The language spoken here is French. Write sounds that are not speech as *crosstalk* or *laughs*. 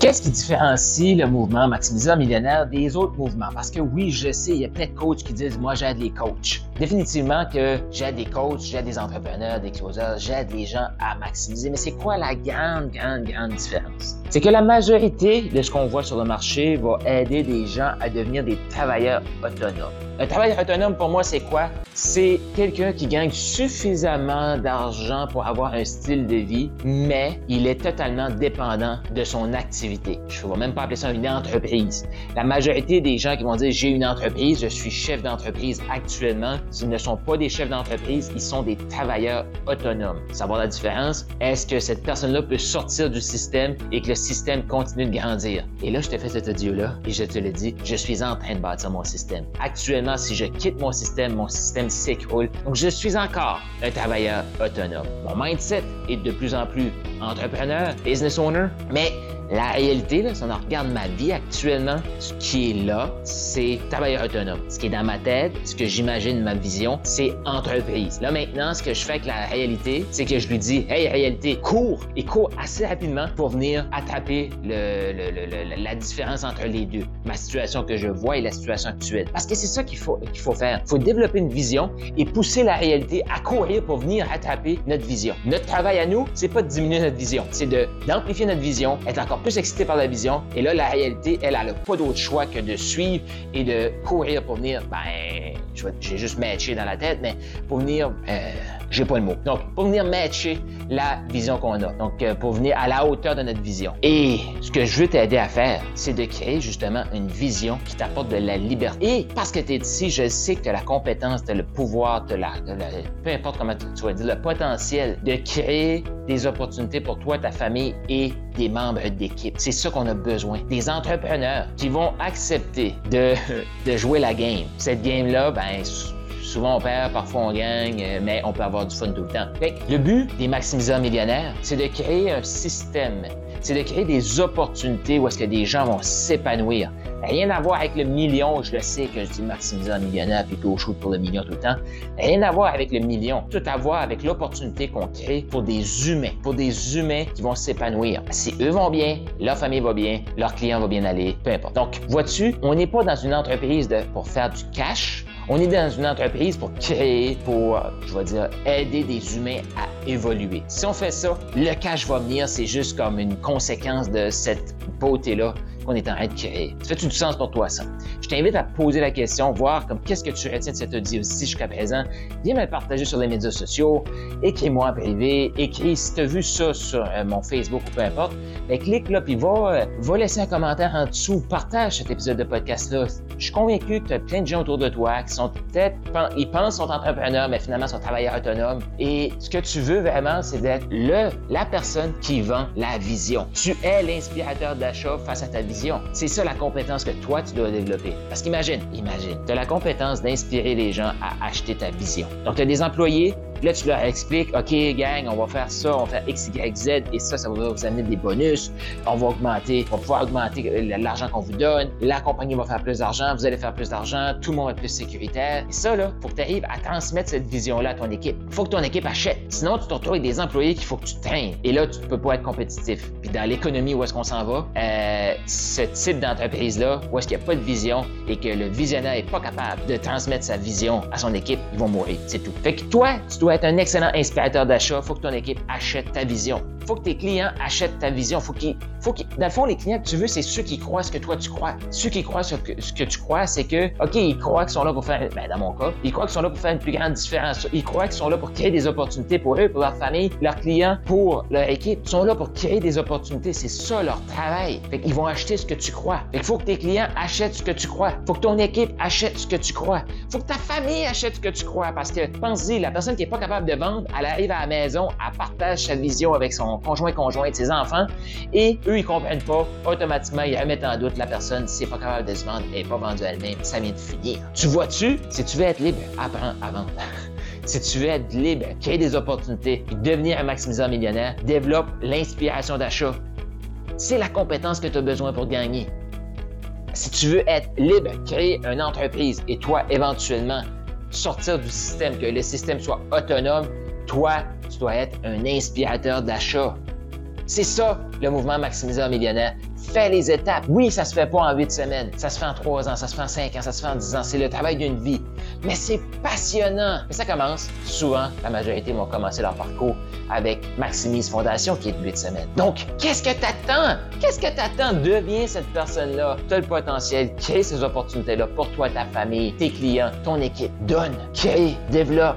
Qu'est-ce qui différencie le mouvement maximiseur millionnaire des autres mouvements? Parce que oui, je sais, il y a plein de coachs qui disent, moi, j'aide les coachs. Définitivement que j'aide des coachs, j'aide des entrepreneurs, des closers, j'aide les gens à maximiser. Mais c'est quoi la grande, grande, grande différence? C'est que la majorité de ce qu'on voit sur le marché va aider des gens à devenir des travailleurs autonomes. Un travailleur autonome, pour moi, c'est quoi? C'est quelqu'un qui gagne suffisamment d'argent pour avoir un style de vie, mais il est totalement dépendant de son activité. Je ne vais même pas appeler ça une entreprise. La majorité des gens qui vont dire j'ai une entreprise, je suis chef d'entreprise actuellement, ils ne sont pas des chefs d'entreprise, ils sont des travailleurs autonomes. Savoir la différence? Est-ce que cette personne-là peut sortir du système et que le système continue de grandir? Et là, je te fais cet audio-là et je te le dis, je suis en train de bâtir mon système. Actuellement, si je quitte mon système, mon système s'écroule. Donc, je suis encore un travailleur autonome. Mon mindset est de plus en plus entrepreneur, business owner, mais la réalité, là, si on regarde ma vie actuellement, ce qui est là, c'est travailleur autonome. Ce qui est dans ma tête, ce que j'imagine ma vision, c'est entreprise. Là maintenant, ce que je fais avec la réalité, c'est que je lui dis, hey réalité, cours et cours assez rapidement pour venir attraper la différence entre les deux, ma situation que je vois et la situation actuelle. Parce que c'est ça qu'il faut faut faire. Il faut développer une vision et pousser la réalité à courir pour venir attraper notre vision. Notre travail à nous, c'est pas de diminuer vision, c'est d'amplifier notre vision, être encore plus excité par la vision. Et là, la réalité, elle, elle n'a pas d'autre choix que de suivre et de courir pour venir, ben, j'ai juste matché dans la tête, mais pour venir, euh, j'ai pas le mot. Donc, pour venir matcher la vision qu'on a. Donc, euh, pour venir à la hauteur de notre vision. Et ce que je veux t'aider à faire, c'est de créer justement une vision qui t'apporte de la liberté. Et parce que tu es ici, je sais que tu as la compétence, tu as le pouvoir, tu la, peu importe comment tu, vas dire, le potentiel de créer des opportunités pour toi, ta famille et des membres d'équipe. C'est ça qu'on a besoin. Des entrepreneurs qui vont accepter de, *laughs* de jouer la game. Cette game-là, ben, Souvent on perd, parfois on gagne, mais on peut avoir du fun tout le temps. le but des maximiseurs millionnaires, c'est de créer un système, c'est de créer des opportunités où est-ce que des gens vont s'épanouir. Rien à voir avec le million, je le sais que je dis maximiseur millionnaire plutôt shoot pour le million tout le temps. Rien à voir avec le million, tout à voir avec l'opportunité qu'on crée pour des humains, pour des humains qui vont s'épanouir. Si eux vont bien, leur famille va bien, leur client va bien aller, peu importe. Donc, vois-tu, on n'est pas dans une entreprise pour faire du cash, on est dans une entreprise pour créer, pour, je vais dire, aider des humains à évoluer. Si on fait ça, le cash va venir, c'est juste comme une conséquence de cette beauté-là qu'on est en train de créer. Ça fait du sens pour toi, ça? Je t'invite à poser la question, voir comme qu'est-ce que tu retiens de cette audio aussi jusqu'à présent. Viens me le partager sur les médias sociaux, écris-moi en privé, écris si tu as vu ça sur euh, mon Facebook ou peu importe. Ben, clique là, puis va, euh, va laisser un commentaire en dessous, partage cet épisode de podcast-là. Je suis convaincu que tu as plein de gens autour de toi qui sont peut-être, ils pensent sont entrepreneurs, mais finalement sont travailleurs autonomes. Et ce que tu veux vraiment, c'est d'être le, la personne qui vend la vision. Tu es l'inspirateur d'achat face à ta vision c'est ça la compétence que toi, tu dois développer. Parce qu'imagine, imagine, tu as la compétence d'inspirer les gens à acheter ta vision. Donc, tu as des employés là, tu leur expliques, OK, gang, on va faire ça, on va faire X, Y, Z, et ça, ça va vous amener des bonus. On va augmenter, on va pouvoir augmenter l'argent qu'on vous donne. La compagnie va faire plus d'argent, vous allez faire plus d'argent, tout le monde va être plus sécuritaire. Et ça, là, faut que tu arrives à transmettre cette vision-là à ton équipe. Faut que ton équipe achète. Sinon, tu te retrouves avec des employés qu'il faut que tu traînes. Et là, tu ne peux pas être compétitif. Puis dans l'économie où est-ce qu'on s'en va, euh, ce type d'entreprise-là, où est-ce qu'il n'y a pas de vision et que le visionnaire n'est pas capable de transmettre sa vision à son équipe, ils vont mourir. C'est tout. Fait que toi, tu dois être un excellent inspirateur d'achat. Il faut que ton équipe achète ta vision. Faut que tes clients achètent ta vision. Faut faut dans le fond, les clients que tu veux, c'est ceux qui croient ce que toi tu crois. Ceux qui croient ce que, tu crois, c'est que, OK, ils croient qu'ils sont là pour faire, ben, dans mon cas, ils croient qu'ils sont là pour faire une plus grande différence. Ils croient qu'ils sont là pour créer des opportunités pour eux, pour leur famille, leurs clients, pour leur équipe. Ils sont là pour créer des opportunités. C'est ça leur travail. Fait qu'ils vont acheter ce que tu crois. Fait faut que tes clients achètent ce que tu crois. Faut que ton équipe achète ce que tu crois. Faut que ta famille achète ce que tu crois. Parce que, pense-y, la personne qui est pas capable de vendre, elle arrive à la maison, elle partage sa vision avec son conjoint, conjointe, ses enfants, et eux, ils comprennent pas. Automatiquement, ils remettent en doute la personne. Si n'est pas capable de se vendre, elle n'est pas vendue elle-même. Ça vient de finir. Tu vois-tu? Si tu veux être libre, apprends à vendre. *laughs* Si tu veux être libre, créer des opportunités, puis devenir un maximiseur millionnaire, développe l'inspiration d'achat. C'est la compétence que tu as besoin pour gagner. Si tu veux être libre, créer une entreprise et toi, éventuellement, sortir du système, que le système soit autonome, toi, tu dois être un inspirateur d'achat. C'est ça, le mouvement maximiseur millionnaire. Fais les étapes. Oui, ça se fait pas en huit semaines. Ça se fait en trois ans, ça se fait en cinq ans, ça se fait en dix ans. C'est le travail d'une vie. Mais c'est passionnant. Et ça commence, souvent, la majorité vont commencer leur parcours avec Maximise Fondation qui est de huit semaines. Donc, qu'est-ce que t'attends? Qu'est-ce que t'attends? Deviens cette personne-là? Tu as le potentiel. Crée ces opportunités-là pour toi, ta famille, tes clients, ton équipe. Donne, crée, développe,